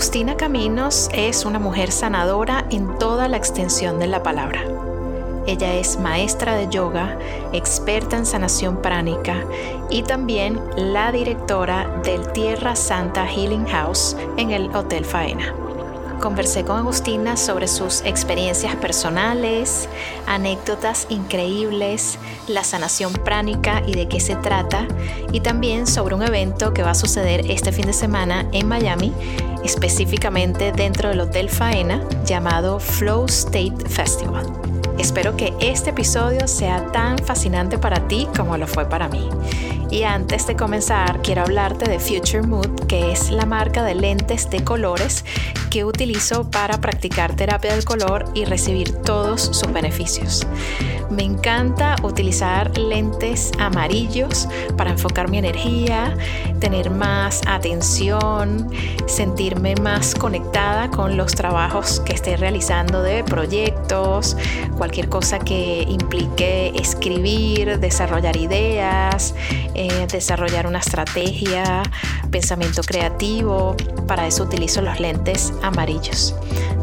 Agustina Caminos es una mujer sanadora en toda la extensión de la palabra. Ella es maestra de yoga, experta en sanación pránica y también la directora del Tierra Santa Healing House en el Hotel Faena. Conversé con Agustina sobre sus experiencias personales, anécdotas increíbles, la sanación pránica y de qué se trata, y también sobre un evento que va a suceder este fin de semana en Miami, específicamente dentro del Hotel Faena, llamado Flow State Festival. Espero que este episodio sea tan fascinante para ti como lo fue para mí. Y antes de comenzar, quiero hablarte de Future Mood, que es la marca de lentes de colores que utilizo para practicar terapia del color y recibir todos sus beneficios. Me encanta utilizar lentes amarillos para enfocar mi energía, tener más atención, sentirme más conectada con los trabajos que esté realizando de proyectos, cualquier cosa que implique escribir, desarrollar ideas, eh, desarrollar una estrategia, pensamiento creativo. Para eso utilizo los lentes amarillos.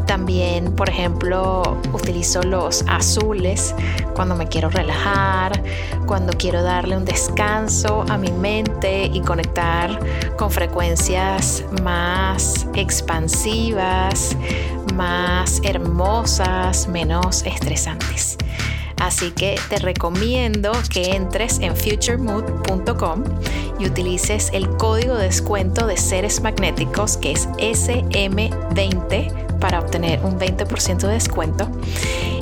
También, por ejemplo, utilizo los azules cuando me quiero relajar, cuando quiero darle un descanso a mi mente y conectar con frecuencias más expansivas, más hermosas, menos estresantes. Así que te recomiendo que entres en futuremood.com y utilices el código de descuento de seres magnéticos que es SM20 para obtener un 20% de descuento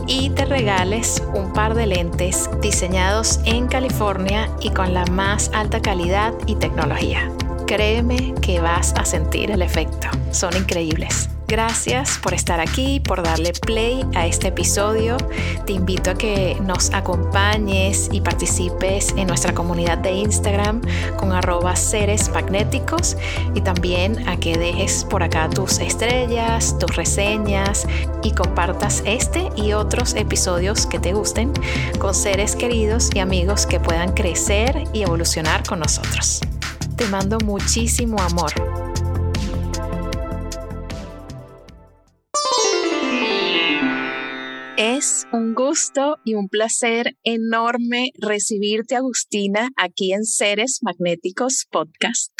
y te regales un par de lentes diseñados en California y con la más alta calidad y tecnología. Créeme que vas a sentir el efecto. Son increíbles. Gracias por estar aquí, por darle play a este episodio. Te invito a que nos acompañes y participes en nuestra comunidad de Instagram con arroba seres magnéticos y también a que dejes por acá tus estrellas, tus reseñas y compartas este y otros episodios que te gusten con seres queridos y amigos que puedan crecer y evolucionar con nosotros. Te mando muchísimo amor. Es un gusto y un placer enorme recibirte, Agustina, aquí en Seres Magnéticos Podcast.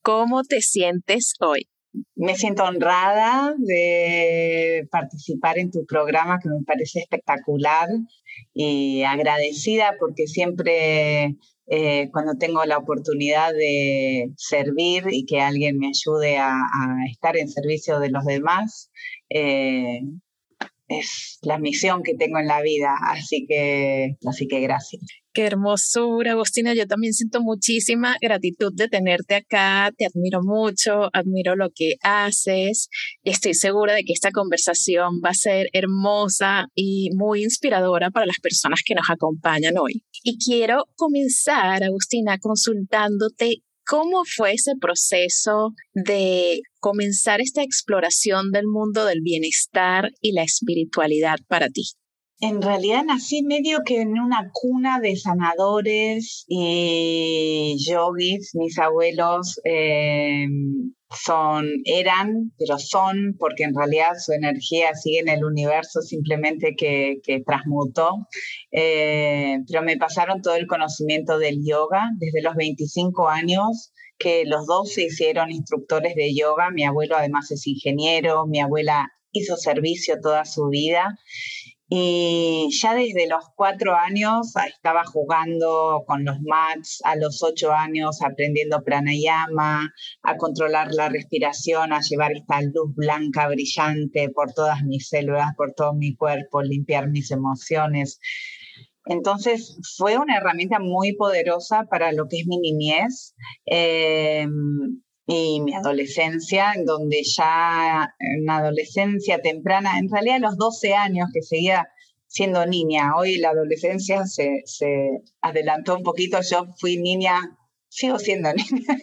¿Cómo te sientes hoy? Me siento honrada de participar en tu programa que me parece espectacular y agradecida porque siempre eh, cuando tengo la oportunidad de servir y que alguien me ayude a, estar en servicio de los demás, eh, es la misión que tengo en la vida, así que, así que gracias. Qué hermosura, Agustina. Yo también siento muchísima gratitud de tenerte acá. Te admiro mucho, admiro lo que haces. Estoy segura de que esta conversación va a ser hermosa y muy inspiradora para las personas que nos acompañan hoy. Y quiero comenzar, Agustina, consultándote ¿Cómo fue ese proceso de comenzar esta exploración del mundo del bienestar y la espiritualidad para ti? En realidad nací medio que en una cuna de sanadores y yogis. Mis abuelos eh, son, eran, pero son, porque en realidad su energía sigue en el universo, simplemente que, transmutó. Eh, pero me pasaron todo el conocimiento del yoga desde los 25 años que los dos se hicieron instructores de yoga. Mi abuelo además es ingeniero, mi abuela hizo servicio toda su vida y ya desde los cuatro años estaba jugando con los mats, a los ocho años aprendiendo pranayama, a controlar la respiración, a llevar esta luz blanca brillante por todas mis células, por todo mi cuerpo, limpiar mis emociones. Entonces fue una herramienta muy poderosa para lo que es mi niñez. Eh, y mi adolescencia, en donde ya en adolescencia temprana, en realidad a los 12 años que seguía siendo niña, hoy la adolescencia se, se adelantó un poquito, yo fui niña, sigo siendo niña,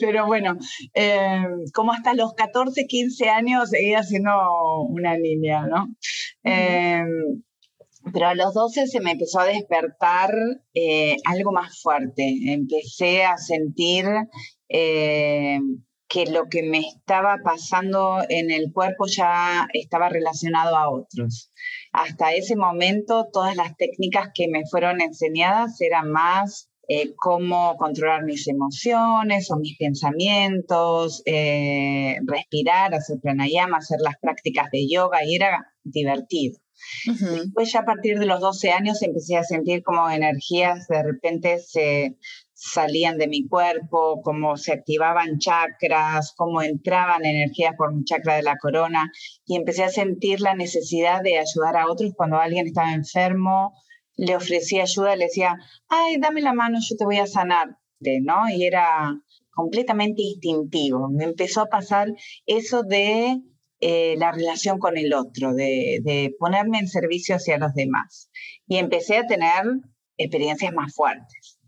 pero bueno, eh, como hasta los 14, 15 años seguía siendo una niña, ¿no? Pero a los 12 se me empezó a despertar eh, algo más fuerte. Empecé a sentir eh, que lo que me estaba pasando en el cuerpo ya estaba relacionado a otros. Hasta ese momento todas las técnicas que me fueron enseñadas eran más eh, cómo controlar mis emociones o mis pensamientos, respirar, hacer pranayama, hacer las prácticas de yoga y era divertido. Después ya a partir de los 12 años empecé a sentir como energías de repente se salían de mi cuerpo, como se activaban chakras, como entraban energías por mi chakra de la corona y empecé a sentir la necesidad de ayudar a otros cuando alguien estaba enfermo, le ofrecía ayuda, le decía, ay, dame la mano, yo te voy a sanar, ¿no? Y era completamente instintivo. Me empezó a pasar eso de eh, la relación con el otro, de, ponerme en servicio hacia los demás. Y empecé a tener experiencias más fuertes.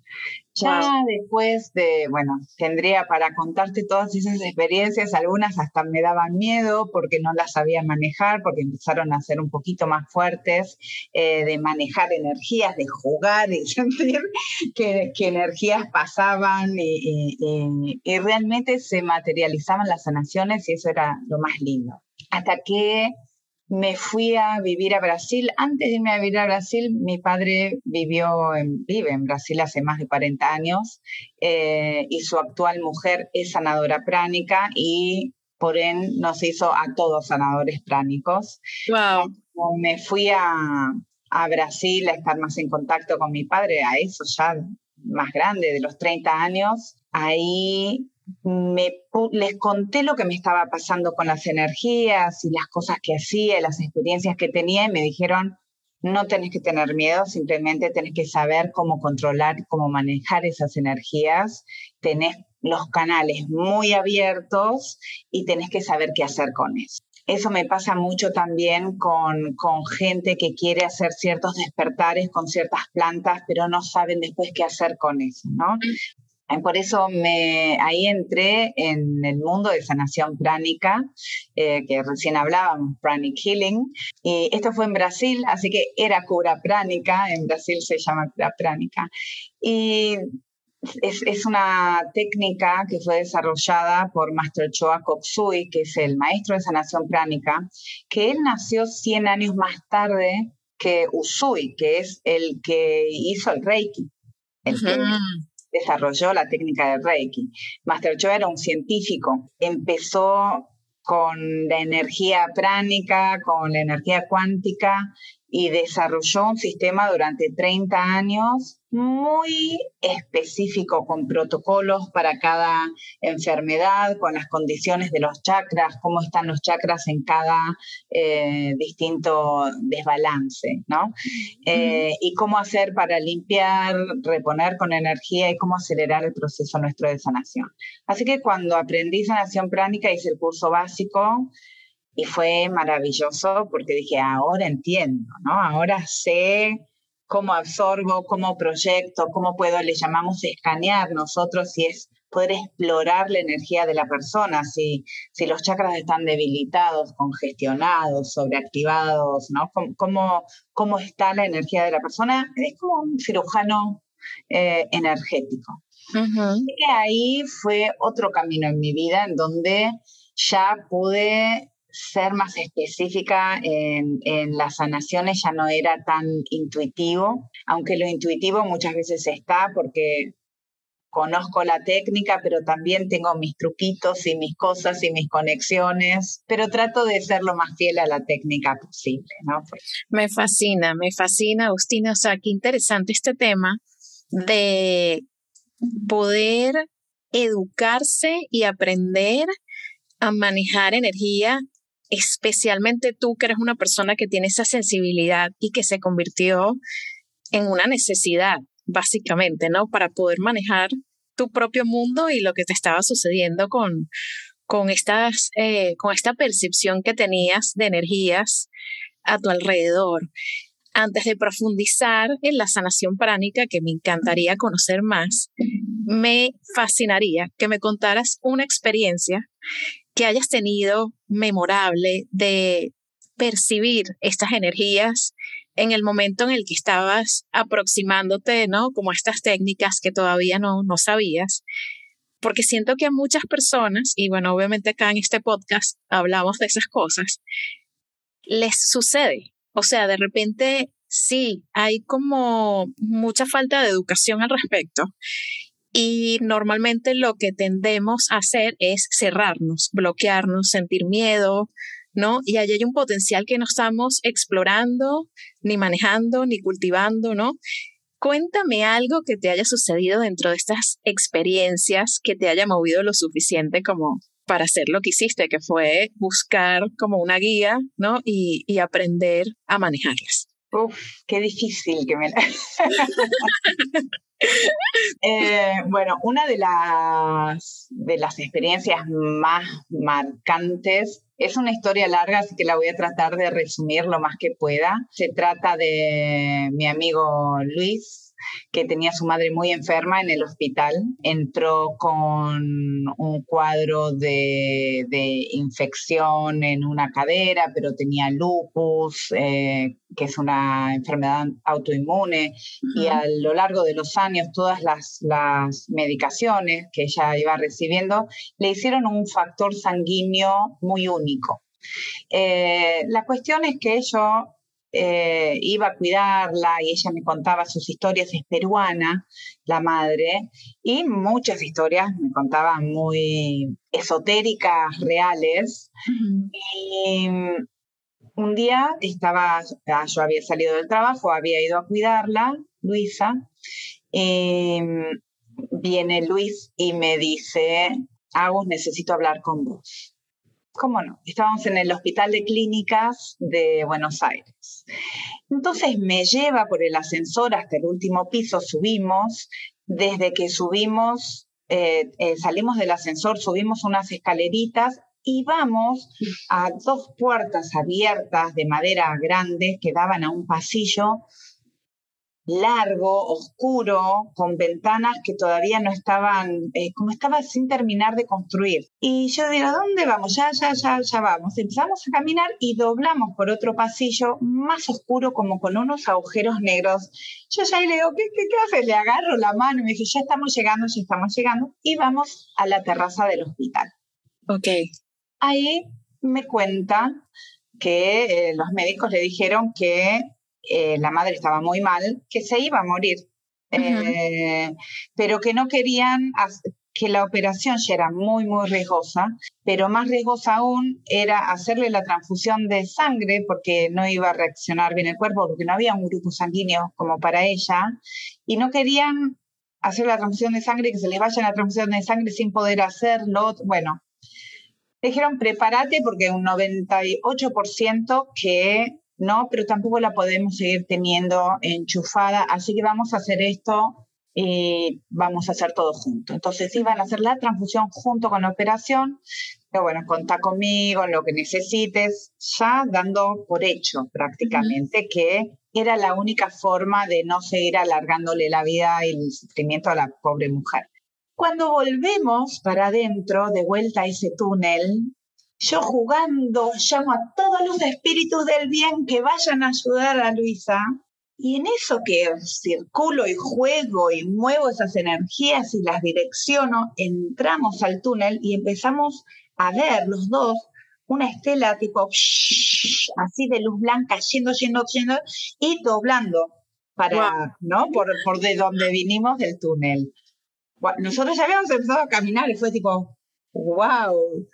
Ya después de, bueno, tendría para contarte todas esas experiencias, algunas hasta me daban miedo porque no las sabía manejar, porque empezaron a ser un poquito más fuertes, eh, de manejar energías, de jugar y sentir que, energías pasaban y, y realmente se materializaban las sanaciones y eso era lo más lindo. Hasta que me fui a vivir a Brasil. Antes de irme a vivir a Brasil, mi padre vivió en, vive en Brasil hace más de 40 años eh, y su actual mujer es sanadora pránica y por ende nos hizo a todos sanadores pránicos. Wow. Me fui a, a Brasil a estar más en contacto con mi padre, a eso ya más grande, de los 30 años. Ahí me, les conté lo que me estaba pasando con las energías y las cosas que hacía, las experiencias que tenía y me dijeron, no tenés que tener miedo, simplemente tenés que saber cómo controlar, cómo manejar esas energías, tenés los canales muy abiertos y tenés que saber qué hacer con eso. Eso me pasa mucho también con, con gente que quiere hacer ciertos despertares con ciertas plantas, pero no saben después qué hacer con eso, ¿no? Por eso me, ahí entré en el mundo de sanación pránica, eh, que recién hablábamos, pranic healing. Y esto fue en Brasil, así que era cura pránica, en Brasil se llama cura pránica. Y es, es, una técnica que fue desarrollada por Master Choa Koksui, que es el maestro de sanación pránica, que él nació 100 años más tarde que Usui, que es el que hizo el Reiki. El desarrolló la técnica de Reiki. Master Cho era un científico, empezó con la energía pránica, con la energía cuántica y desarrolló un sistema durante 30 años muy específico con protocolos para cada enfermedad, con las condiciones de los chakras, cómo están los chakras en cada eh, distinto desbalance, ¿no? Eh, y cómo hacer para limpiar, reponer con energía y cómo acelerar el proceso nuestro de sanación. Así que cuando aprendí sanación pránica hice el curso básico y fue maravilloso porque dije, ahora entiendo, ¿no? Ahora sé cómo absorbo, cómo proyecto, cómo puedo, le llamamos escanear nosotros, si es poder explorar la energía de la persona, si, si los chakras están debilitados, congestionados, sobreactivados, ¿no? ¿Cómo, cómo, está la energía de la persona? Es como un cirujano eh, energético. Así que ahí fue otro camino en mi vida en donde ya pude ser más específica en, las sanaciones ya no era tan intuitivo, aunque lo intuitivo muchas veces está porque conozco la técnica, pero también tengo mis truquitos y mis cosas y mis conexiones, pero trato de ser lo más fiel a la técnica posible. ¿no? Me fascina, me fascina, Agustina. O sea, qué interesante este tema de poder educarse y aprender a manejar energía especialmente tú que eres una persona que tiene esa sensibilidad y que se convirtió en una necesidad, básicamente, ¿no? Para poder manejar tu propio mundo y lo que te estaba sucediendo con, con, estas, eh, con esta percepción que tenías de energías a tu alrededor. Antes de profundizar en la sanación pránica, que me encantaría conocer más, me fascinaría que me contaras una experiencia que hayas tenido memorable de percibir estas energías en el momento en el que estabas aproximándote, ¿no? Como estas técnicas que todavía no, no sabías. Porque siento que a muchas personas, y bueno, obviamente acá en este podcast hablamos de esas cosas, les sucede. O sea, de repente sí, hay como mucha falta de educación al respecto. Y normalmente lo que tendemos a hacer es cerrarnos, bloquearnos, sentir miedo, ¿no? Y allí hay un potencial que no estamos explorando, ni manejando, ni cultivando, ¿no? Cuéntame algo que te haya sucedido dentro de estas experiencias que te haya movido lo suficiente como para hacer lo que hiciste, que fue buscar como una guía, ¿no? Y, aprender a manejarlas. Uf, qué difícil que me eh, bueno, una de las, de las experiencias más marcantes es una historia larga, así que la voy a tratar de resumir lo más que pueda. Se trata de mi amigo Luis, que tenía a su madre muy enferma en el hospital. Entró con un cuadro de, infección en una cadera, pero tenía lupus, eh, que es una enfermedad autoinmune, y a lo largo de los años todas las, medicaciones que ella iba recibiendo le hicieron un factor sanguíneo muy único. Eh, la cuestión es que yo eh, iba a cuidarla y ella me contaba sus historias, es peruana, la madre, y muchas historias me contaba muy esotéricas, reales. Y mm, un día estaba, ah, yo había salido del trabajo, había ido a cuidarla, Luisa, y mm, viene Luis y me dice, Agus, necesito hablar con vos. ¿Cómo no? Estábamos en el Hospital de Clínicas de Buenos Aires. Entonces me lleva por el ascensor hasta el último piso, subimos. Desde que subimos, eh, eh, salimos del ascensor, subimos unas escaleritas y vamos a dos puertas abiertas de madera grandes que daban a un pasillo largo, oscuro, con ventanas que todavía no estaban, eh, como estaba sin terminar de construir. Y yo digo, ¿dónde vamos? Ya, ya, ya, ya vamos. Empezamos a caminar y doblamos por otro pasillo más oscuro, como con unos agujeros negros. Yo ya le digo, ¿qué, qué, qué haces? Le agarro la mano y me dice, ya estamos llegando, ya estamos llegando. Y vamos a la terraza del hospital. Ok. Ahí me cuenta que eh, los médicos le dijeron que eh, la madre estaba muy mal, que se iba a morir, eh, pero que no querían que la operación ya era muy, muy riesgosa, pero más riesgosa aún era hacerle la transfusión de sangre porque no iba a reaccionar bien el cuerpo, porque no había un grupo sanguíneo como para ella, y no querían hacer la transfusión de sangre, que se les vaya la transfusión de sangre sin poder hacerlo. Bueno, dijeron, prepárate porque un 98% que ¿no? Pero tampoco la podemos seguir teniendo enchufada, así que vamos a hacer esto y vamos a hacer todo junto. Entonces iban a hacer la transfusión junto con la operación, pero bueno, contá conmigo, lo que necesites, ya dando por hecho prácticamente que era la única forma de no seguir alargándole la vida y el sufrimiento a la pobre mujer. Cuando volvemos para adentro, de vuelta a ese túnel, yo jugando llamo a todos los espíritus del bien que vayan a ayudar a Luisa. Y en eso que circulo y juego y muevo esas energías y las direcciono, entramos al túnel y empezamos a ver los dos una estela tipo así de luz blanca yendo, yendo, yendo y doblando para, ¿no? Por, por de donde vinimos del túnel. Nosotros ya habíamos empezado a caminar y fue tipo, wow,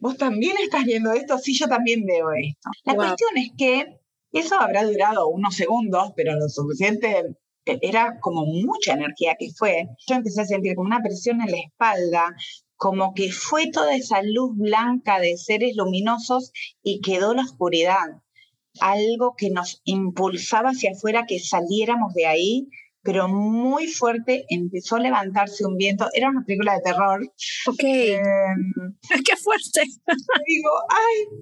vos también estás viendo esto, sí, yo también veo esto. La cuestión es que eso habrá durado unos segundos, pero lo suficiente, eh, era como mucha energía que fue. Yo empecé a sentir como una presión en la espalda, como que fue toda esa luz blanca de seres luminosos y quedó la oscuridad. Algo que nos impulsaba hacia afuera, que saliéramos de ahí pero muy fuerte, empezó a levantarse un viento. Era una película de terror. Ok. Em, ¡Qué fuerte! digo, ay,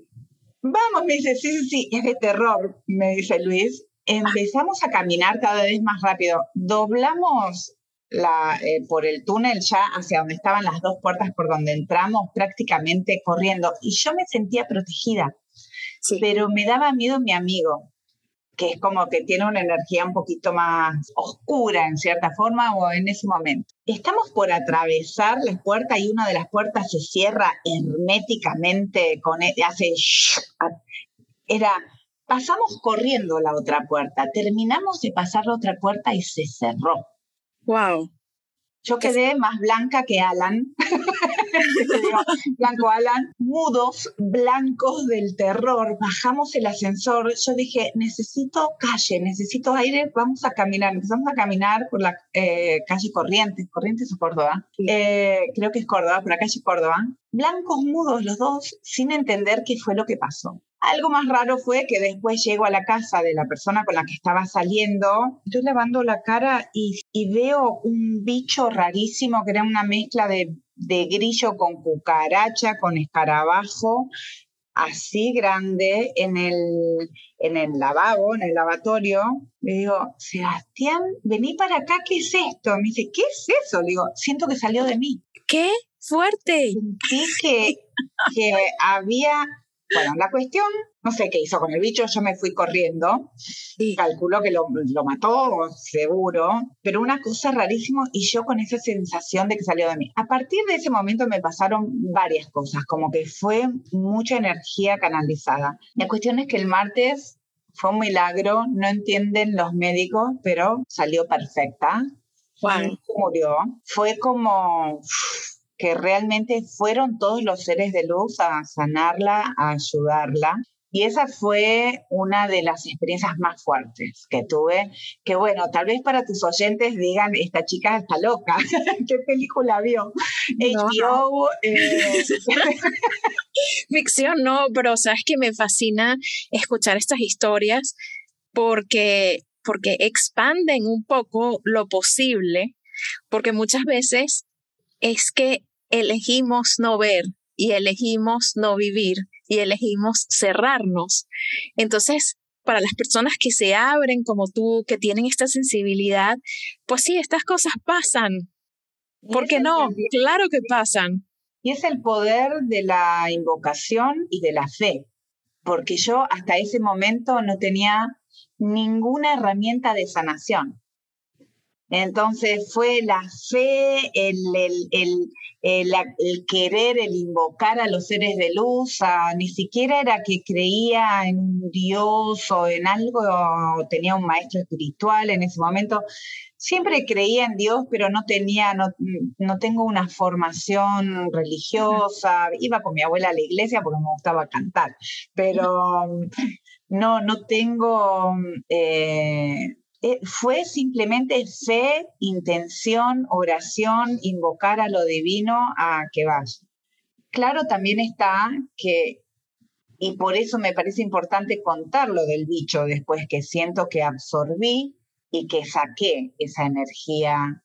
vamos, me dice, sí, sí, sí, es de terror, me dice Luis. Empezamos a caminar cada vez más rápido. Doblamos la, eh, por el túnel ya hacia donde estaban las dos puertas por donde entramos, prácticamente corriendo. Y yo me sentía protegida, pero me daba miedo mi amigo, que es como que tiene una energía un poquito más oscura en cierta forma o en ese momento. Estamos por atravesar la puerta y una de las puertas se cierra herméticamente con e, hace era pasamos corriendo la otra puerta, terminamos de pasar la otra puerta y se cerró. Wow. Yo quedé más blanca que Alan. Blanco Alan, mudos, blancos del terror. Bajamos el ascensor. Yo dije, necesito calle, necesito aire, vamos a caminar. Empezamos a caminar por la eh, calle Corrientes, Corrientes o Córdoba. Eh, creo que es Córdoba, por la calle Córdoba. Blancos, mudos los dos, sin entender qué fue lo que pasó. Algo más raro fue que después llego a la casa de la persona con la que estaba saliendo, estoy lavando la cara y, veo un bicho rarísimo que era una mezcla de, grillo con cucaracha, con escarabajo, así grande en el, en el lavabo, en el lavatorio. Le digo, Sebastián, vení para acá, ¿qué es esto? Me dice, ¿qué es eso? Le digo, siento que salió de mí. ¿Qué? Fuerte. Sentí que, que había bueno, la cuestión, no sé qué hizo con el bicho, yo me fui corriendo, y calculó que lo, mató, seguro, pero una cosa rarísima y yo con esa sensación de que salió de mí. A partir de ese momento me pasaron varias cosas, como que fue mucha energía canalizada. La cuestión es que el martes fue un milagro, no entienden los médicos, pero salió perfecta. Wow. Murió. Fue como que realmente fueron todos los seres de luz a sanarla, a ayudarla. Y esa fue una de las experiencias más fuertes que tuve, que bueno, tal vez para tus oyentes digan, esta chica está loca, ¿qué película vio? HBO, eh, Ficción, no, pero sabes que me fascina escuchar estas historias porque, porque expanden un poco lo posible, porque muchas veces es que elegimos no ver y elegimos no vivir y elegimos cerrarnos. Entonces, para las personas que se abren como tú, que tienen esta sensibilidad, pues sí, estas cosas pasan. ¿Por qué no? Claro que pasan. Y es el poder de la invocación y de la fe, porque yo hasta ese momento no tenía ninguna herramienta de sanación. Entonces fue la fe, el, el, el, querer, el invocar a los seres de luz, ni siquiera era que creía en un Dios o en algo, o tenía un maestro espiritual en ese momento. Siempre creía en Dios, pero no tenía, no, no tengo una formación religiosa. Iba con mi abuela a la iglesia porque me gustaba cantar, pero no, no tengo eh, eh, fue simplemente fe, intención, oración, invocar a lo divino a que vaya. Claro, también está que, y por eso me parece importante contarlo del bicho después, que siento que absorbí y que saqué esa energía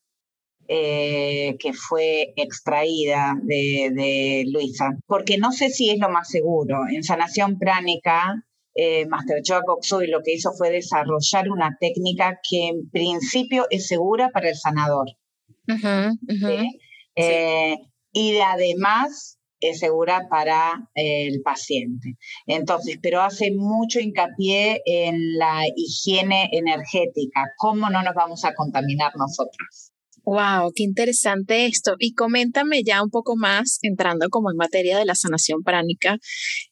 eh, que fue extraída de, de, Luisa, porque no sé si es lo más seguro. En sanación pránica eh, Master Choa y lo que hizo fue desarrollar una técnica que en principio es segura para el sanador. Eh, y además es segura para el paciente. Entonces, pero hace mucho hincapié en la higiene energética, cómo no nos vamos a contaminar nosotros. Wow, qué interesante esto. Y coméntame ya un poco más, entrando como en materia de la sanación pránica,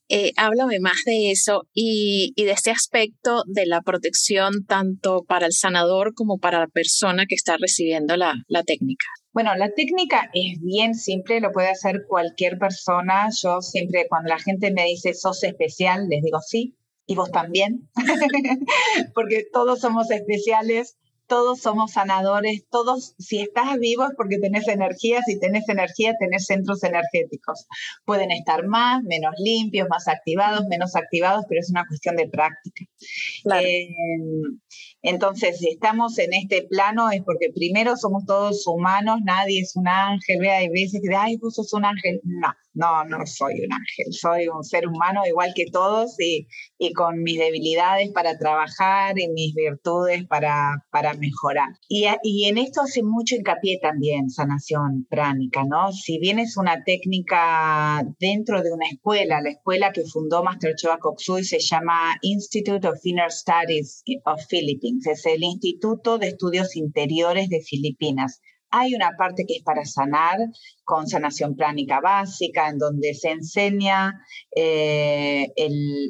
eh, háblame más de eso y, de este aspecto de la protección tanto para el sanador como para la persona que está recibiendo la, la técnica. Bueno, la técnica es bien simple, lo puede hacer cualquier persona. Yo siempre cuando la gente me dice sos especial, les digo sí, y vos también, porque todos somos especiales todos somos sanadores, todos, si estás vivo es porque tenés energía, si tenés energía, tenés centros energéticos. Pueden estar más, menos limpios, más activados, menos activados, pero es una cuestión de práctica. Eh, entonces, si estamos en este plano es porque primero somos todos humanos, nadie es un ángel, vea, hay veces que, ay, vos sos un ángel. No, no, no soy un ángel, soy un ser humano igual que todos y, y con mis debilidades para trabajar y mis virtudes para, para mejorar. Y, y, en esto hace mucho hincapié también sanación pránica, ¿no? Si bien es una técnica dentro de una escuela, la escuela que fundó Master Choa Koksui se llama Institute of Inner Studies of Philippines, es el Instituto de Estudios Interiores de Filipinas. Hay una parte que es para sanar, con sanación pránica básica, en donde se enseña eh,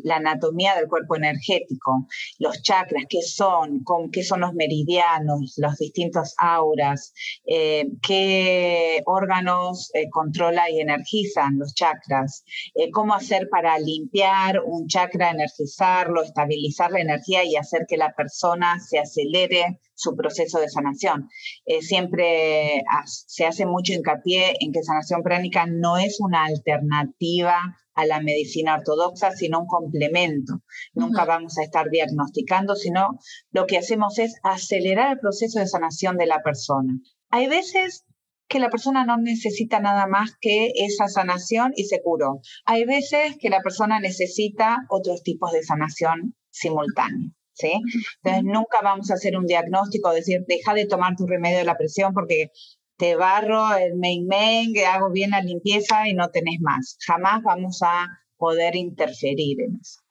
la anatomía del cuerpo energético, los chakras, qué son, qué son los meridianos, los distintos auras, eh, qué órganos eh, controla y energizan los chakras, cómo hacer para limpiar un chakra, energizarlo, estabilizar la energía y hacer que la persona se acelere su proceso de sanación. siempre se hace mucho hincapié en que sanación pránica no es una alternativa a la medicina ortodoxa, sino un complemento. Nunca vamos a estar diagnosticando, sino lo que hacemos es acelerar el proceso de sanación de la persona. Hay veces que la persona no necesita nada más que esa sanación y se curó. Hay veces que la persona necesita otros tipos de sanación simultánea. ¿Sí? Entonces nunca vamos a hacer un diagnóstico, decir, deja de tomar tu remedio de la presión porque te barro el main main, que hago bien la limpieza y no tenés más. Jamás vamos a poder interferir en eso.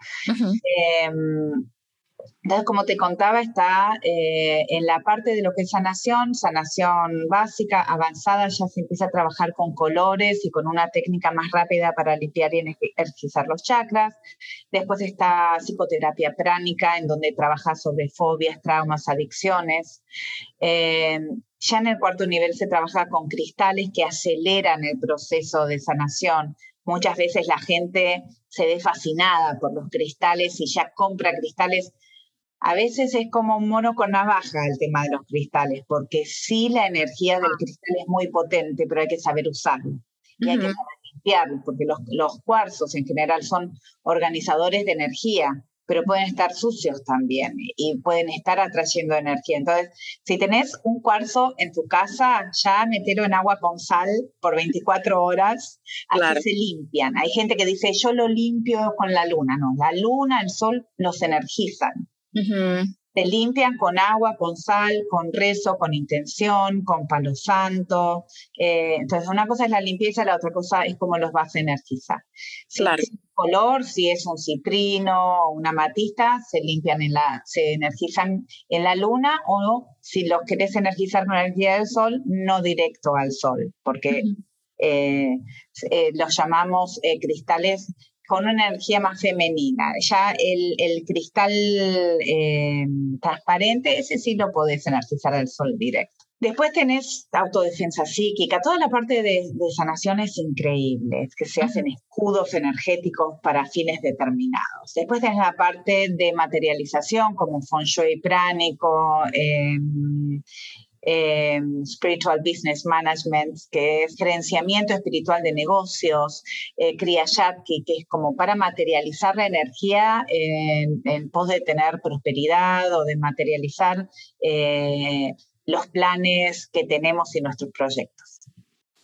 Entonces, como te contaba, está eh, en la parte de lo que es sanación, sanación básica, avanzada, ya se empieza a trabajar con colores y con una técnica más rápida para limpiar y energizar los chakras. Después está psicoterapia pránica, en donde trabaja sobre fobias, traumas, adicciones. Em, ya en el cuarto nivel se trabaja con cristales que aceleran el proceso de sanación. Muchas veces la gente se ve fascinada por los cristales y ya compra cristales. A veces es como un mono con navaja el tema de los cristales, porque sí la energía del cristal es muy potente, pero hay que saber usarlo. Y hay que saber limpiarlo, porque los, los cuarzos en general son organizadores de energía pero pueden estar sucios también y pueden estar atrayendo energía. Entonces, si tenés un cuarzo en tu casa, ya metelo en agua con sal por 24 horas, así se limpian. Hay gente que dice, yo lo limpio con la luna. No, la luna, el sol los energizan se limpian con agua, con sal, con rezo, con intención, con palo santo. Eh, entonces, una cosa es la limpieza, la otra cosa es cómo los vas a energizar. Si claro. es un color, si es un citrino o una matista, se limpian en la, se energizan en la luna o si los querés energizar con la energía del sol, no directo al sol, porque eh, eh, los llamamos cristales con una energía más femenina. Ya el, cristal eh, transparente, ese sí lo podés energizar al sol directo. Después tenés autodefensa psíquica, toda la parte de, sanación es increíble, que se hacen escudos energéticos para fines determinados. Después tenés la parte de materialización como feng shui pránico, em, Em, spiritual Business Management, que es gerenciamiento espiritual de negocios, eh, Kriya que es como para materializar la energía en, pos de tener prosperidad o de materializar eh, los planes que tenemos y nuestros proyectos.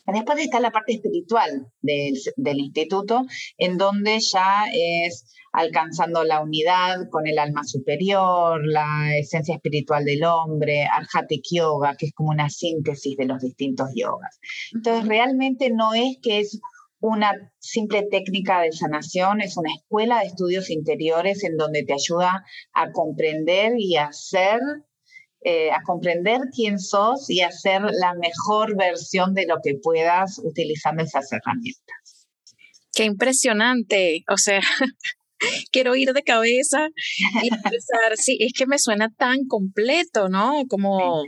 Después está la parte espiritual del, instituto, en donde ya es alcanzando la unidad con el alma superior, la esencia espiritual del hombre, Arhatik Yoga, que es como una síntesis de los distintos yogas. Entonces, realmente no es que es una simple técnica de sanación, es una escuela de estudios interiores en donde te ayuda a comprender y a ser eh, a comprender quién sos y hacer la mejor versión de lo que puedas utilizando esas herramientas. Qué impresionante. O sea, quiero ir de cabeza y empezar. Sí, es que me suena tan completo, ¿no? Como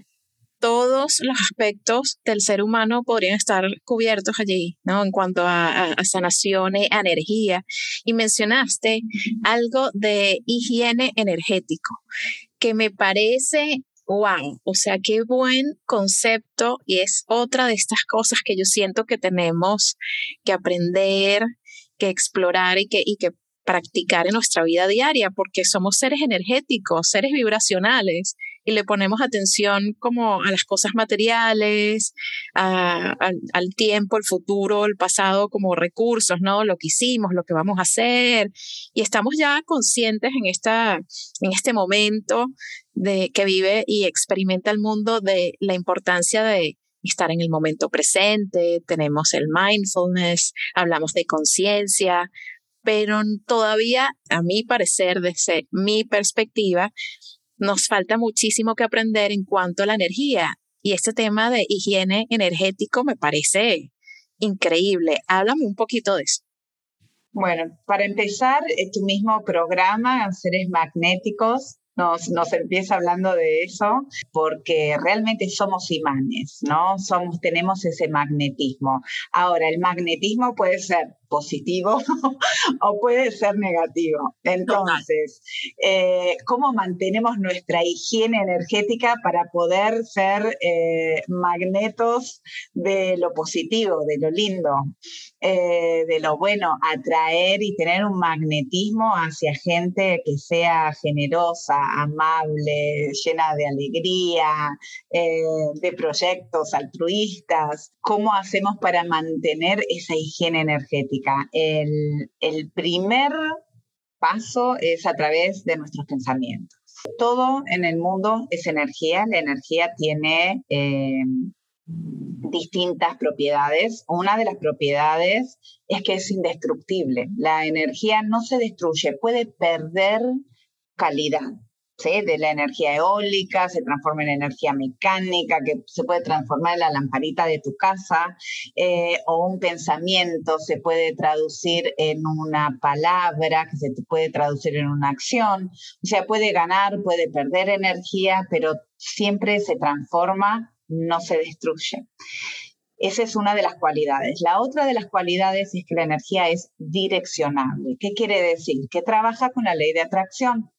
todos los aspectos del ser humano podrían estar cubiertos allí, ¿no? En cuanto a, a, sanación, a energía. Y mencionaste algo de higiene energético, que me parece Wow, o sea, qué buen concepto y es otra de estas cosas que yo siento que tenemos que aprender, que explorar y que, y que practicar en nuestra vida diaria, porque somos seres energéticos, seres vibracionales, y le ponemos atención como a las cosas materiales, al tiempo, el futuro, el pasado como recursos, ¿no? Lo que hicimos, lo que vamos a hacer, y estamos ya conscientes en, esta, en este momento de que vive y experimenta el mundo de la importancia de estar en el momento presente, tenemos el mindfulness, hablamos de conciencia, pero todavía, a mi parecer, desde mi perspectiva, nos falta muchísimo que aprender en cuanto a la energía. Y este tema de higiene energético me parece increíble. Háblame un poquito de eso. Bueno, para empezar, eh, tu mismo programa, Seres Magnéticos, nos, nos empieza hablando de eso, porque realmente somos imanes, ¿no? Somos, tenemos ese magnetismo. Ahora, el magnetismo puede ser positivo o puede ser negativo. Entonces, eh, ¿cómo mantenemos nuestra higiene energética para poder ser eh, magnetos de lo positivo, de lo lindo, eh, de lo bueno, atraer y tener un magnetismo hacia gente que sea generosa, amable, llena de alegría, de proyectos altruistas? ¿Cómo hacemos para mantener esa higiene energética? El, primer paso es a través de nuestros pensamientos. Todo en el mundo es energía. La energía tiene eh, distintas propiedades. Una de las propiedades es que es indestructible. La energía no se destruye, puede perder calidad de la energía eólica, se transforma en energía mecánica, que se puede transformar en la lamparita de tu casa, eh, o un pensamiento se puede traducir en una palabra, que se puede traducir en una acción, o sea, puede ganar, puede perder energía, pero siempre se transforma, no se destruye. Esa es una de las cualidades. La otra de las cualidades es que la energía es direccionable. ¿Qué quiere decir? Que trabaja con la ley de atracción.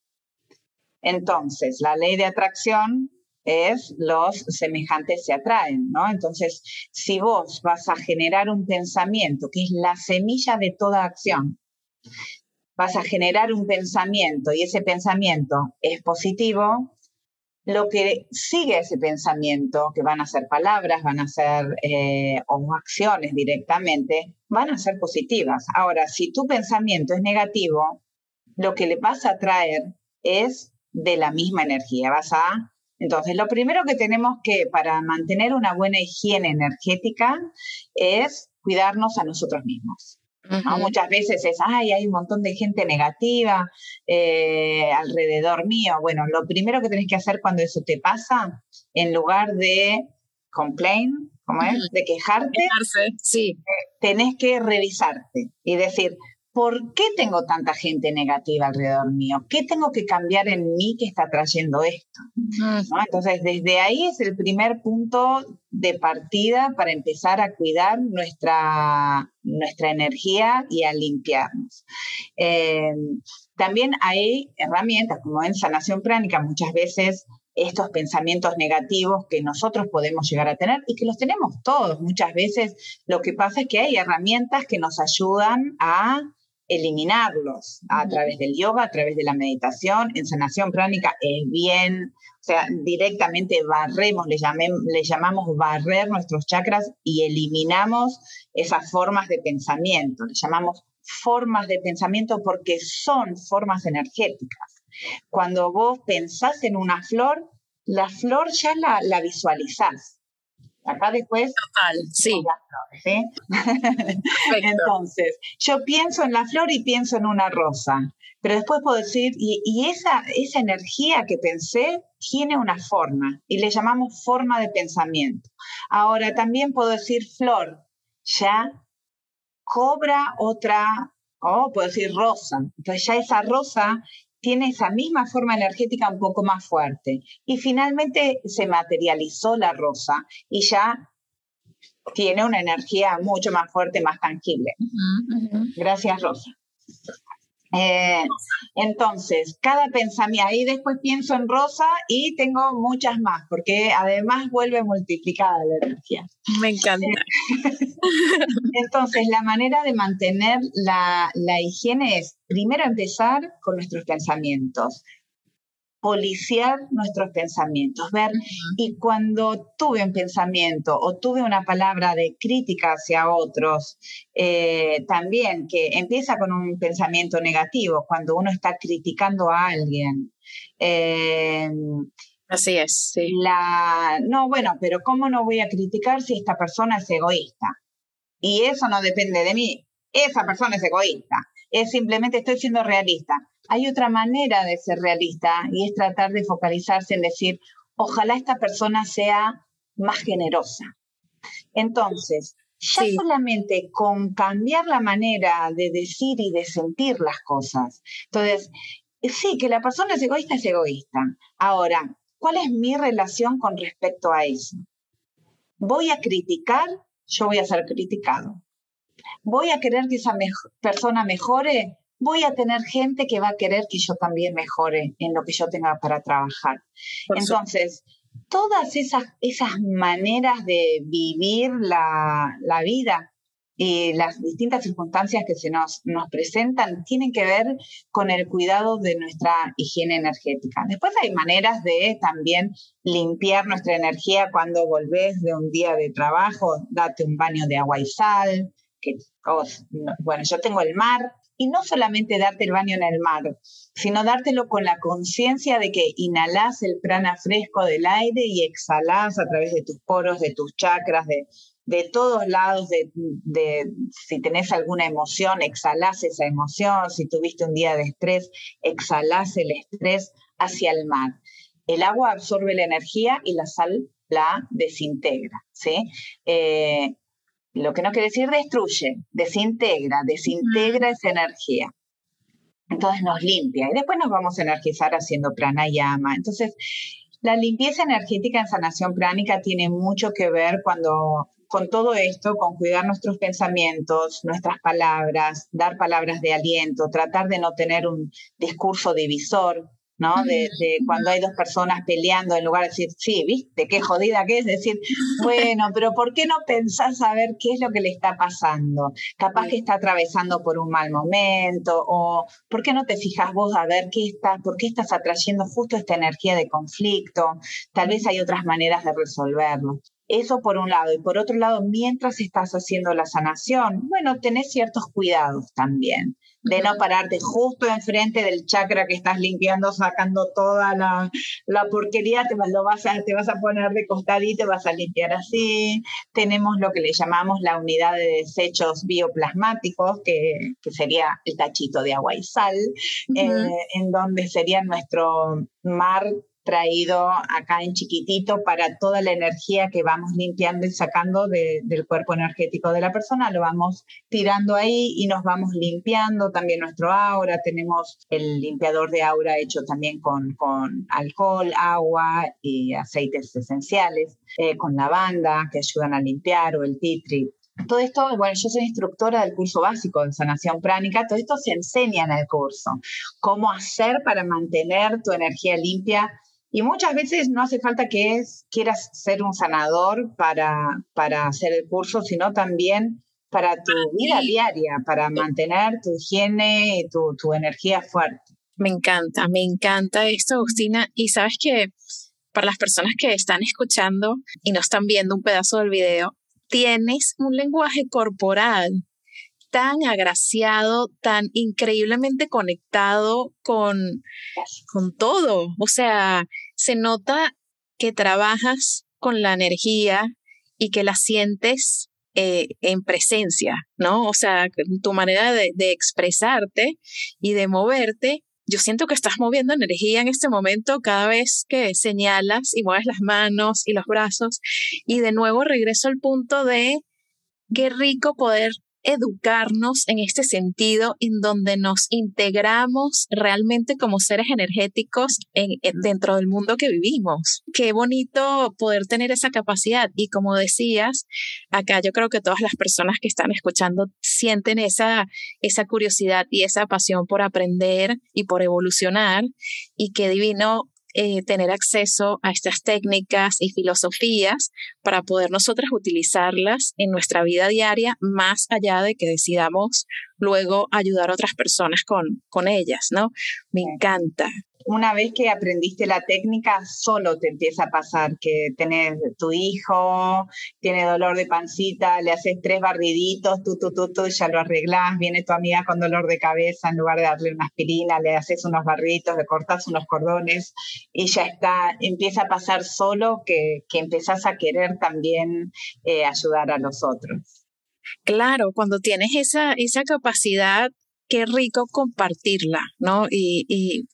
Entonces, la ley de atracción es los semejantes se atraen, ¿no? Entonces, si vos vas a generar un pensamiento que es la semilla de toda acción, vas a generar un pensamiento y ese pensamiento es positivo, lo que sigue ese pensamiento, que van a ser palabras, van a ser eh, o acciones directamente, van a ser positivas. Ahora, si tu pensamiento es negativo, lo que le vas a traer es de la misma energía. Vas a entonces, lo primero que tenemos que, para mantener una buena higiene energética, es cuidarnos a nosotros mismos. Muchas veces es, ay, hay un montón de gente negativa eh, alrededor mío. Bueno, lo primero que tenés que hacer cuando eso te pasa, en lugar de complain, ¿cómo es? De quejarte, sí. Eh, tenés que revisarte y decir, ¿por qué tengo tanta gente negativa alrededor mío? ¿Qué tengo que cambiar en mí que está trayendo esto? Entonces, desde ahí es el primer punto de partida para empezar a cuidar nuestra, nuestra energía y a limpiarnos. Eh, también hay herramientas como en sanación pránica, muchas veces estos pensamientos negativos que nosotros podemos llegar a tener y que los tenemos todos. Muchas veces lo que pasa es que hay herramientas que nos ayudan a eliminarlos a través del yoga, a través de la meditación. En sanación pránica es bien, o sea, directamente barremos, le, le llamamos barrer nuestros chakras y eliminamos esas formas de pensamiento. Le llamamos formas de pensamiento porque son formas energéticas. Cuando vos pensás en una flor, la flor ya la, la visualizás. Acá después. Total, sí. Entonces, yo pienso en la flor y pienso en una rosa, pero después puedo decir, y, esa, esa energía que pensé tiene una forma, y le llamamos forma de pensamiento. Ahora, también puedo decir flor, ya cobra otra, o puedo decir rosa. Entonces, ya esa rosa tiene esa misma forma energética un poco más fuerte. Y finalmente se materializó la rosa y ya tiene una energía mucho más fuerte, más tangible. Gracias, Rosa. Eh, entonces, cada pensamiento, ahí después pienso en rosa y tengo muchas más, porque además vuelve multiplicada la energía. Me encanta. entonces, la manera de mantener la, la higiene es primero empezar con nuestros pensamientos policiar nuestros pensamientos, ver, y cuando tuve un pensamiento o tuve una palabra de crítica hacia otros, eh, también que empieza con un pensamiento negativo, cuando uno está criticando a alguien. Eh, Así es, sí. La, no, bueno, pero ¿cómo no voy a criticar si esta persona es egoísta? Y eso no depende de mí. Esa persona es egoísta. Es simplemente estoy siendo realista hay otra manera de ser realista y es tratar de focalizarse en decir, ojalá esta persona sea más generosa. Entonces, ya solamente con cambiar la manera de decir y de sentir las cosas. Entonces, sí, que la persona es egoísta, es egoísta. Ahora, ¿cuál es mi relación con respecto a eso? ¿Voy a criticar? Yo voy a ser criticado. ¿Voy a querer que esa persona mejore? Voy a tener gente que va a querer que yo también mejore en lo que yo tenga para trabajar. Entonces, todas esas, esas maneras de vivir la, la vida y las distintas circunstancias que se nos, nos presentan tienen que ver con el cuidado de nuestra higiene energética. Después hay maneras de también limpiar nuestra energía cuando volvés de un día de trabajo, date un baño de agua y sal, que, oh, bueno, yo tengo el mar, y no solamente darte el baño en el mar, sino dártelo con la conciencia de que inhalás el prana fresco del aire y exhalás a través de tus poros, de tus chakras, de, de todos lados, de, de, si tenés alguna emoción, exhalás esa emoción, si tuviste un día de estrés, exhalás el estrés hacia el mar. El agua absorbe la energía y la sal la desintegra, ¿sí? Eh, lo que no quiere decir destruye, desintegra, desintegra esa energía. Entonces nos limpia y después nos vamos a energizar haciendo pranayama. Entonces, la limpieza energética en sanación pránica tiene mucho que ver cuando con todo esto, con cuidar nuestros pensamientos, nuestras palabras, dar palabras de aliento, tratar de no tener un discurso divisor, ¿no? De, cuando hay dos personas peleando, en lugar de decir, sí, viste, qué jodida que es, decir, bueno, pero ¿por qué no pensás a ver qué es lo que le está pasando? Capaz que está atravesando por un mal momento, o ¿por qué no te fijas vos a ver qué está, por qué estás atrayendo justo esta energía de conflicto? Tal vez hay otras maneras de resolverlo. Eso por un lado. Y por otro lado, mientras estás haciendo la sanación, bueno, tenés ciertos cuidados también de no pararte justo enfrente del chakra que estás limpiando, sacando toda la, porquería, te, lo vas a, te vas a poner de costadito, te vas a limpiar así. Tenemos lo que le llamamos la unidad de desechos bioplasmáticos, que, sería el tachito de agua y sal, eh, en donde sería nuestro mar traído acá en chiquitito para toda la energía que vamos limpiando y sacando del cuerpo energético de la persona, lo vamos tirando ahí y nos vamos limpiando también nuestro aura. Tenemos el limpiador de aura hecho también con, con alcohol, agua y aceites esenciales, eh, con lavanda que ayudan a limpiar o el tea tree todo esto, bueno, yo soy instructora del curso básico de sanación pránica, todo esto se enseña en el curso. Cómo hacer para mantener tu energía limpia y muchas veces no hace falta que es, quieras ser un sanador para, para hacer el curso, sino también para tu vida diaria, para mantener tu higiene y tu, tu energía fuerte. Me encanta, me encanta esto, Agustina. Y sabes que para las personas que están escuchando y no están viendo un pedazo del video, tienes un lenguaje corporal tan agraciado, tan increíblemente conectado con, con todo. O sea, se nota que trabajas con la energía y que la sientes eh, en presencia, ¿no? O sea, tu manera de, de expresarte y de moverte yo siento que estás moviendo energía en este momento cada vez que señalas y mueves las manos y los brazos. Y de nuevo regreso al punto de qué rico poder educarnos en este sentido en donde nos integramos realmente como seres energéticos dentro del mundo que vivimos. Qué bonito poder tener esa capacidad y como decías, acá yo creo que todas las personas que están escuchando sienten esa, esa curiosidad y esa pasión por aprender y por evolucionar y qué divino eh, tener acceso a estas técnicas y filosofías para poder nosotras utilizarlas en nuestra vida diaria, más allá de que decidamos luego ayudar a otras personas con, con ellas, ¿no? Me encanta una vez que aprendiste la técnica, solo te empieza a pasar que tenés tu hijo, tiene dolor de pancita, le haces tres barriditos, tú, tú, tú, tú, ya lo arreglás, viene tu amiga con dolor de cabeza, en lugar de darle una aspirina, le haces unos barritos, le cortas unos cordones y ya está, empieza a pasar solo que, que empezás a querer también eh, ayudar a los otros. Claro, cuando tienes esa, esa capacidad qué rico compartirla, ¿no? Y,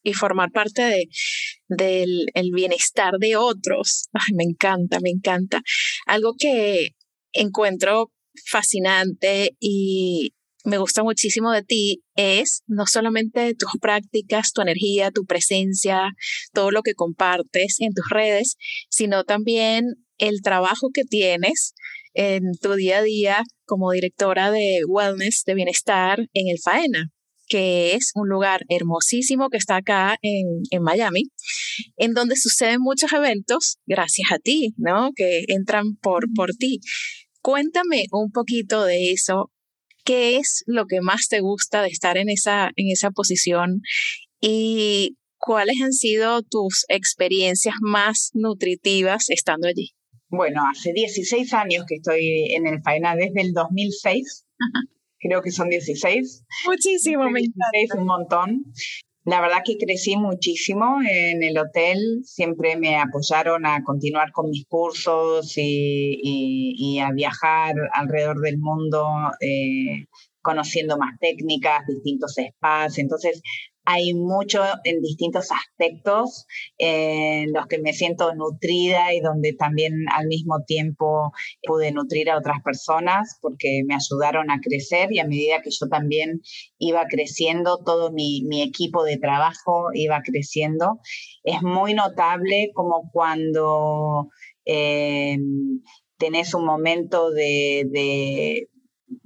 y, formar parte de, del el bienestar de otros. Me encanta, me encanta. Algo que encuentro fascinante y me gusta muchísimo de ti es no solamente tus prácticas, tu energía, tu presencia, todo lo que compartes en tus redes, sino también el trabajo que tienes en tu día a día como directora de wellness, de bienestar en el Faena, que es un lugar hermosísimo que está acá en, en Miami, en donde suceden muchos eventos gracias a ti, ¿no? Que entran por, por ti. Cuéntame un poquito de eso. ¿Qué es lo que más te gusta de estar en esa, en esa posición? Y cuáles han sido tus experiencias más nutritivas estando allí. Bueno, hace 16 años que estoy en el FAENA, desde el 2006. Creo que son 16. Muchísimo, me encanta. un montón. La verdad que crecí muchísimo en el hotel, siempre me apoyaron a continuar con mis cursos y, a viajar alrededor del mundo, eh, conociendo más técnicas, distintos spas. Entonces, hay mucho en distintos aspectos en los que me siento nutrida y donde también al mismo tiempo pude nutrir a otras personas porque me ayudaron a crecer y a medida que yo también iba creciendo, todo mi, equipo de trabajo iba creciendo. Es muy notable como cuando... Eh, tenés un momento de,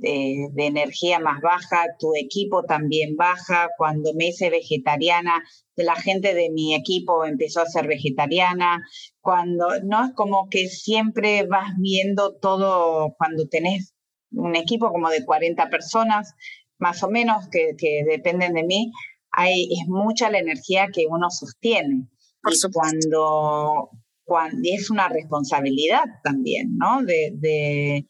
energía más baja, tu equipo también baja. Cuando me hice vegetariana, la gente de mi equipo empezó a ser vegetariana. Cuando, no es como que siempre vas viendo todo, cuando tenés un equipo como de 40 personas, más o menos, que, dependen de mí, hay, es mucha la energía que uno sostiene. Por y cuando, cuando, es una responsabilidad también, ¿no? de de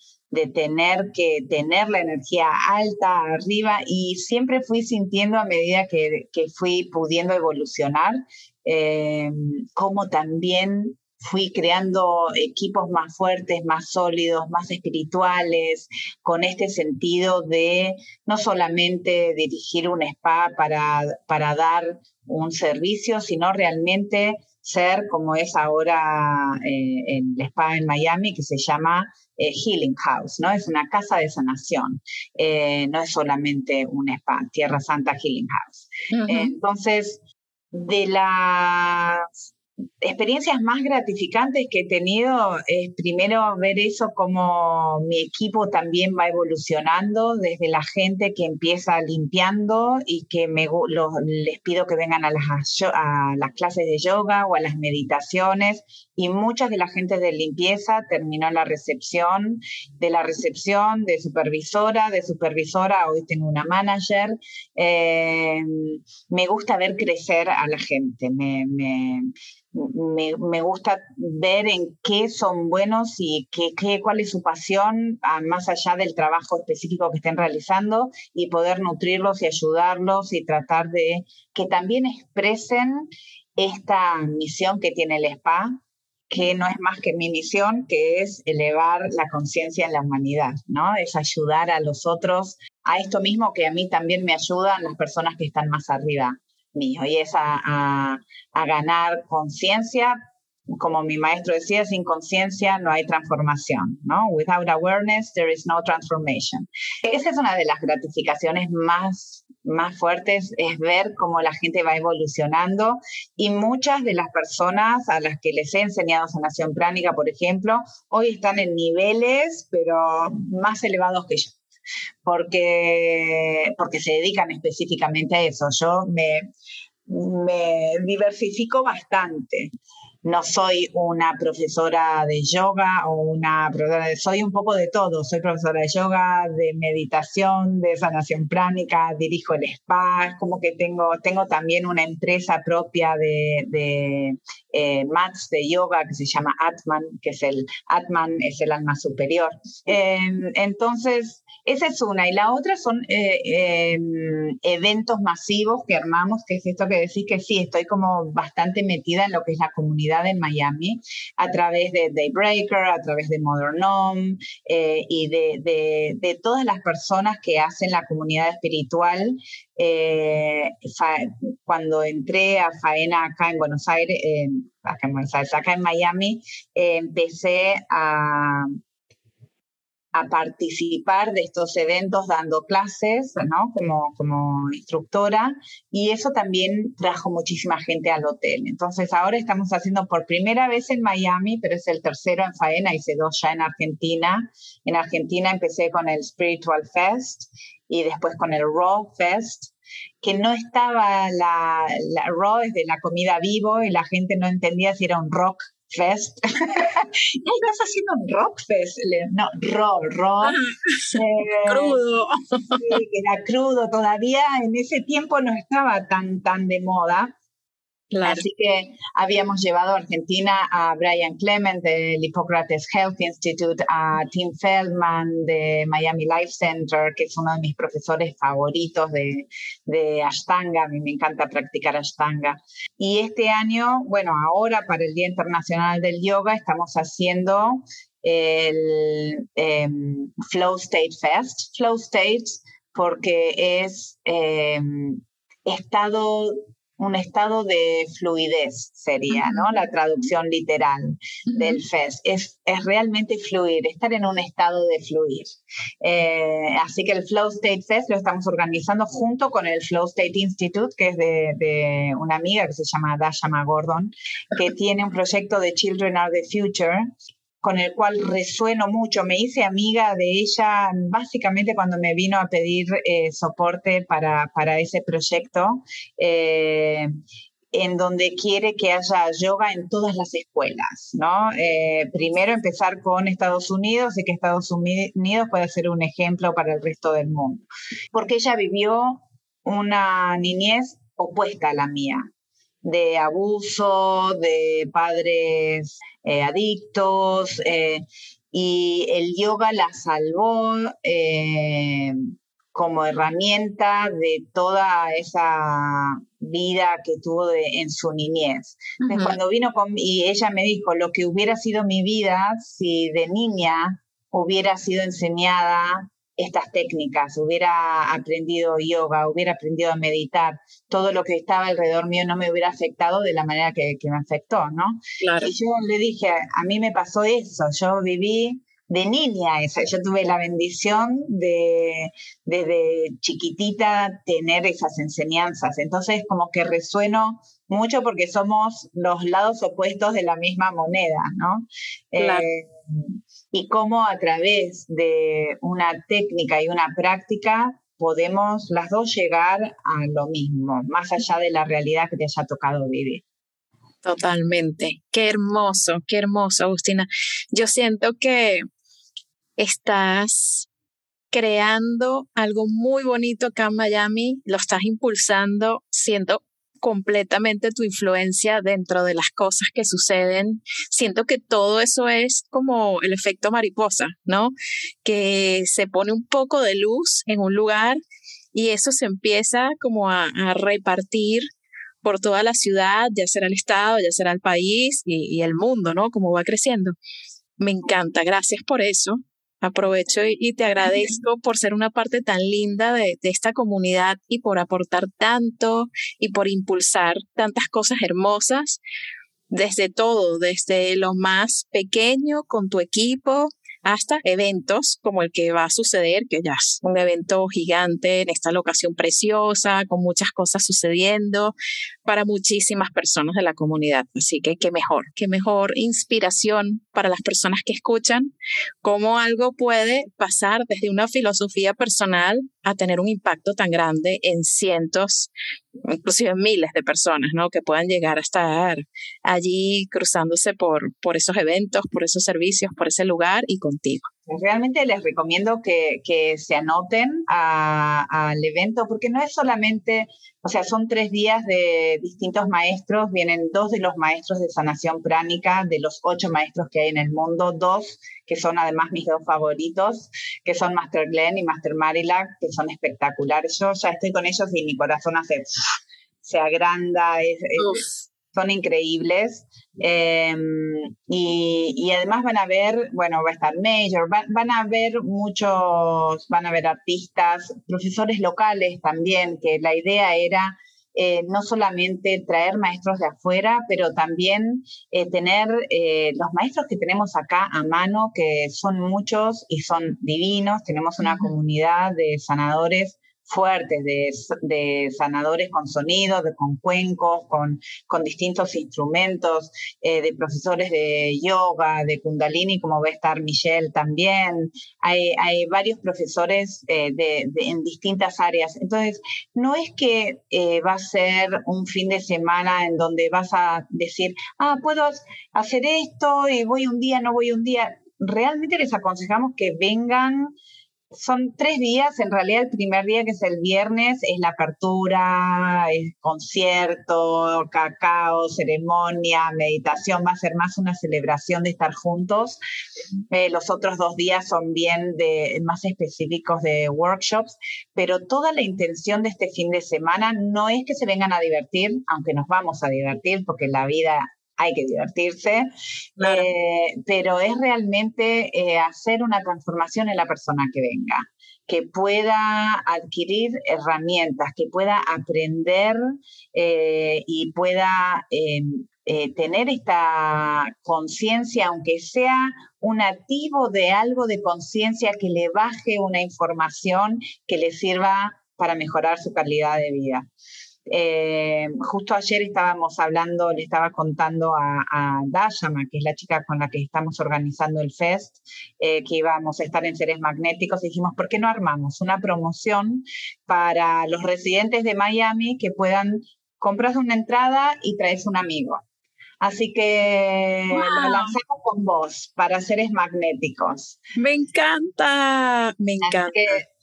tener que tener la energía alta arriba y siempre fui sintiendo a medida que, fui pudiendo evolucionar, eh, como también fui creando equipos más fuertes, más sólidos, más espirituales, con este sentido de no solamente dirigir un spa para, para dar un servicio, sino realmente ser como es ahora eh, el spa en Miami, que se llama eh, Healing House, ¿no? Es una casa de sanación, eh, no es solamente un spa, Tierra Santa Healing House. Entonces, de las experiencias más gratificantes que he tenido es primero ver eso como mi equipo también va evolucionando, desde la gente que empieza limpiando y que me, les pido que vengan a las, a las clases de yoga o a las meditaciones y muchas de la gente de limpieza terminó la recepción, de la recepción, de supervisora, de supervisora, hoy tengo una manager. Eh, me gusta ver crecer a la gente, me me, gusta ver en qué son buenos y qué, qué, cuál es su pasión, más allá del trabajo específico que estén realizando, y poder nutrirlos y ayudarlos y tratar de que también expresen esta misión que tiene el spa, que no es más que mi misión, que es elevar la conciencia en la humanidad, ¿no? Es ayudar a los otros a esto mismo que a mí también me ayudan las personas que están más arriba mío y es a, ganar conciencia como mi maestro decía, sin conciencia no hay transformación, ¿no? Without awareness, there is no transformation. Esa es una de las gratificaciones más, más fuertes, es ver cómo la gente va evolucionando y muchas de las personas a las que les he enseñado sanación pránica, por ejemplo, hoy están en niveles, pero más elevados que yo. Porque, porque se dedican específicamente a eso. Yo me, me diversifico bastante no soy una profesora de yoga o una profesora de, soy un poco de todo, soy profesora de yoga, de meditación, de sanación pránica, dirijo el spa, como que tengo, tengo también una empresa propia de, de eh, mats de yoga que se llama Atman, que es el Atman es el alma superior. Entonces, esa es una. Y la otra son eh, em, eventos masivos que armamos, que es esto que decís que sí, estoy como bastante metida en lo que es la comunidad en Miami, a través de Daybreaker, a través de Modern Home eh, y de, todas las personas que hacen la comunidad espiritual. Eh, cuando entré a Faena acá en Buenos Aires, acá en Buenos Aires, acá en Miami, empecé a a participar de estos eventos dando clases, ¿no? Como, como instructora, y eso también trajo muchísima gente al hotel. Entonces ahora estamos haciendo por primera vez en Miami, pero es el tercero en Faena, hice dos ya en Argentina. En Argentina empecé con el Spiritual Fest y después con el Raw Fest, que no estaba la, la Raw es de la comida vivo y la gente no entendía si era un rock Fest. Estás haciendo un rock fest. No, raw, raw. Eh, crudo. era crudo todavía. En ese tiempo no estaba tan, tan de moda. Así que habíamos llevado a Argentina a Brian Clement del Hippocrates Health Institute, a Tim Feldman de Miami Life Center, que es uno de mis profesores favoritos de, de Ashtanga. A mí me encanta practicar Ashtanga. Y este año, bueno, ahora para el Día Internacional del Yoga estamos haciendo el em, Flow State Fest. Flow State porque es em, estado un estado de fluidez, sería, ¿no? La traducción literal del FES. Es, es realmente fluir, estar en un estado de fluir. Eh, así que el Flow State Fest lo estamos organizando junto con el Flow State Institute, que es de, de una amiga que se llama Dashama Gordon, que tiene un proyecto de Children Are the Future con el cual resueno mucho. Me hice amiga de ella básicamente cuando me vino a pedir eh, soporte para, para, ese proyecto. Eh, en donde quiere que haya yoga en todas las escuelas, ¿no? Eh, primero empezar con Estados Unidos y que Estados Unidos pueda ser un ejemplo para el resto del mundo, porque ella vivió una niñez opuesta a la mía, de abuso, de padres eh, adictos, eh, y el yoga la salvó eh, como herramienta de toda esa vida que tuvo en su niñez. Cuando vino con, y ella me dijo, lo que hubiera sido mi vida si de niña hubiera sido enseñada estas técnicas, hubiera aprendido yoga, hubiera aprendido a meditar, todo lo que estaba alrededor mío no me hubiera afectado de la manera que, me afectó, ¿no? Claro. Y yo le dije, a mí me pasó eso, yo viví de niña esa, yo tuve la bendición de desde chiquitita tener esas enseñanzas, entonces como que resueno mucho porque somos los lados opuestos de la misma moneda, ¿no? Claro. Eh, y cómo a través de una técnica y una práctica podemos las dos llegar a lo mismo, más allá de la realidad que te haya tocado vivir. Totalmente. Qué hermoso, qué hermoso, Agustina. Yo siento que estás creando algo muy bonito acá en Miami, lo estás impulsando, siento completamente tu influencia dentro de las cosas que suceden. Siento que todo eso es como el efecto mariposa, ¿no? Que se pone un poco de luz en un lugar y eso se empieza como a, repartir por toda la ciudad, ya será el estado, ya será el país y, el mundo, ¿no? Como va creciendo. Me encanta, gracias por eso. Aprovecho y, te agradezco por ser una parte tan linda de, esta comunidad y por aportar tanto y por impulsar tantas cosas hermosas. desde todo, desde lo más pequeño con tu equipo hasta eventos como el que va a suceder, que ya es un evento gigante en esta locación preciosa, con muchas cosas sucediendo para muchísimas personas de la comunidad. Así que qué mejor, qué mejor inspiración para las personas que escuchan, cómo algo puede pasar desde una filosofía personal a tener un impacto tan grande en cientos, inclusive miles de personas, ¿no? Que puedan llegar a estar allí cruzándose por, por esos eventos, por esos servicios, por ese lugar y contigo. Realmente les recomiendo que, que se anoten al evento porque no es solamente, o sea, son tres días de distintos maestros, vienen dos de los maestros de sanación pránica, de los ocho maestros que hay en el mundo, dos que son además mis dos favoritos, que son Master Glenn y Master Marilac, que son espectaculares. Yo ya estoy con ellos y mi corazón hace, se agranda, es, son increíbles. Em, y, además van a ver, bueno, va a estar Major, van, a ver muchos, van a ver artistas, profesores locales también, que la idea era eh, no solamente traer maestros de afuera, pero también eh, tener eh, los maestros que tenemos acá a mano, que son muchos y son divinos. Tenemos una comunidad de sanadores fuertes de, sanadores con sonidos, de, con cuencos, con, con distintos instrumentos, eh, de profesores de yoga, de kundalini, como va a estar Michelle también. Hay, hay varios profesores eh, de, en distintas áreas. Entonces, no es que eh, va a ser un fin de semana en donde vas a decir, ah, puedo hacer esto y voy un día, no voy un día. Realmente les aconsejamos que vengan son tres días, en realidad el primer día que es el viernes es la apertura, es concierto, cacao, ceremonia, meditación, va a ser más una celebración de estar juntos. Eh, los otros dos días son bien de, más específicos de workshops, pero toda la intención de este fin de semana no es que se vengan a divertir, aunque nos vamos a divertir porque la vida hay que divertirse, eh, pero es realmente eh, hacer una transformación en la persona que venga, que pueda adquirir herramientas, que pueda aprender eh, y pueda em, tener esta conciencia, aunque sea un activo de algo de conciencia que le baje una información que le sirva para mejorar su calidad de vida. Eh, justo ayer estábamos hablando, le estaba contando a, a, Dayama, que es la chica con la que estamos organizando el FEST, eh, que íbamos a estar en seres magnéticos, y dijimos, ¿por qué no armamos una promoción para los residentes de Miami que puedan comprar una entrada y traes un amigo? Así que lo lanzamos con vos para seres magnéticos. Me encanta, me encanta.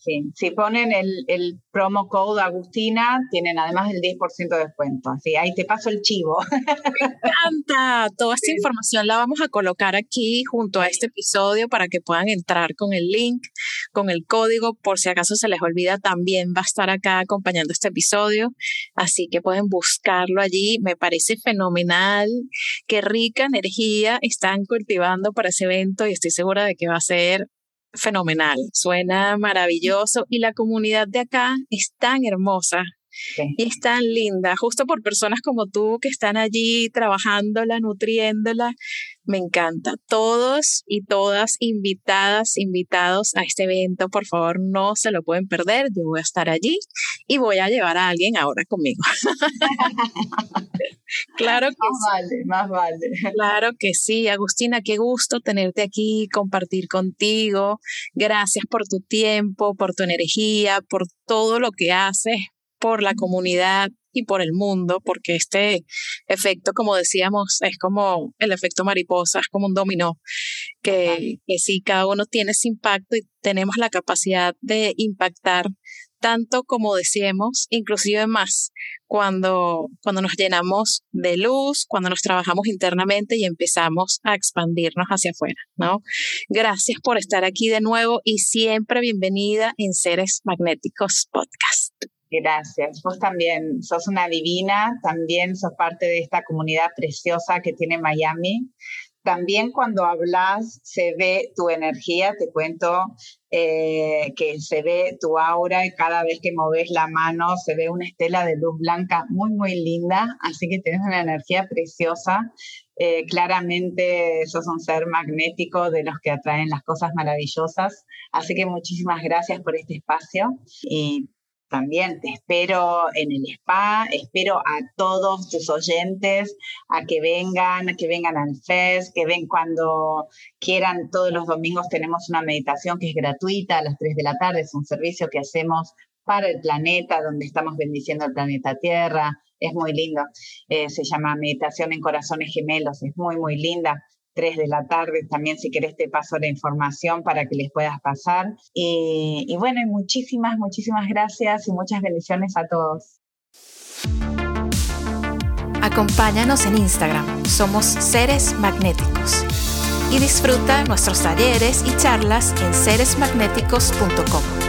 Sí, si ponen el, promo code Agustina, tienen además el 10% de descuento. Así, ahí te paso el chivo. Me encanta. Toda esta información la vamos a colocar aquí junto a este episodio para que puedan entrar con el link, con el código. Por si acaso se les olvida, también va a estar acá acompañando este episodio. Así que pueden buscarlo allí. Me parece fenomenal. Qué rica energía están cultivando para ese evento y estoy segura de que va a ser fenomenal, suena maravilloso y la comunidad de acá es tan hermosa. Y es tan linda, justo por personas como tú que están allí trabajándola, nutriéndola. Me encanta. Todos y todas invitadas, invitados a este evento, por favor, no se lo pueden perder. Yo voy a estar allí y voy a llevar a alguien ahora conmigo. claro que más vale, más vale. Claro que sí, Agustina, qué gusto tenerte aquí, compartir contigo. Gracias por tu tiempo, por tu energía, por todo lo que haces por la comunidad y por el mundo, porque este efecto, como decíamos, es como el efecto mariposa, es como un dominó, que, que sí, cada uno tiene ese impacto y tenemos la capacidad de impactar tanto como decíamos, inclusive más, cuando, cuando nos llenamos de luz, cuando nos trabajamos internamente y empezamos a expandirnos hacia afuera, ¿no? Gracias por estar aquí de nuevo y siempre bienvenida en Seres Magnéticos Podcast. Gracias. Vos también sos una divina, también sos parte de esta comunidad preciosa que tiene Miami. también cuando hablas se ve tu energía, te cuento eh, que se ve tu aura y cada vez que moves la mano se ve una estela de luz blanca muy, muy linda, así que tienes una energía preciosa. Eh, claramente sos un ser magnético de los que atraen las cosas maravillosas, así que muchísimas gracias por este espacio y también te espero en el spa, espero a todos tus oyentes a que vengan, a que vengan al FES, que ven cuando quieran. Todos los domingos tenemos una meditación que es gratuita a las 3 de la tarde, es un servicio que hacemos para el planeta, donde estamos bendiciendo el planeta Tierra. Es muy lindo. Eh, se llama Meditación en Corazones Gemelos, es muy, muy linda. 3 de la tarde. También si querés te paso la información para que les puedas pasar. Y, y bueno, muchísimas, muchísimas gracias y muchas bendiciones a todos. Acompáñanos en Instagram, somos seres magnéticos. Y disfruta nuestros talleres y charlas en seresmagnéticos.com.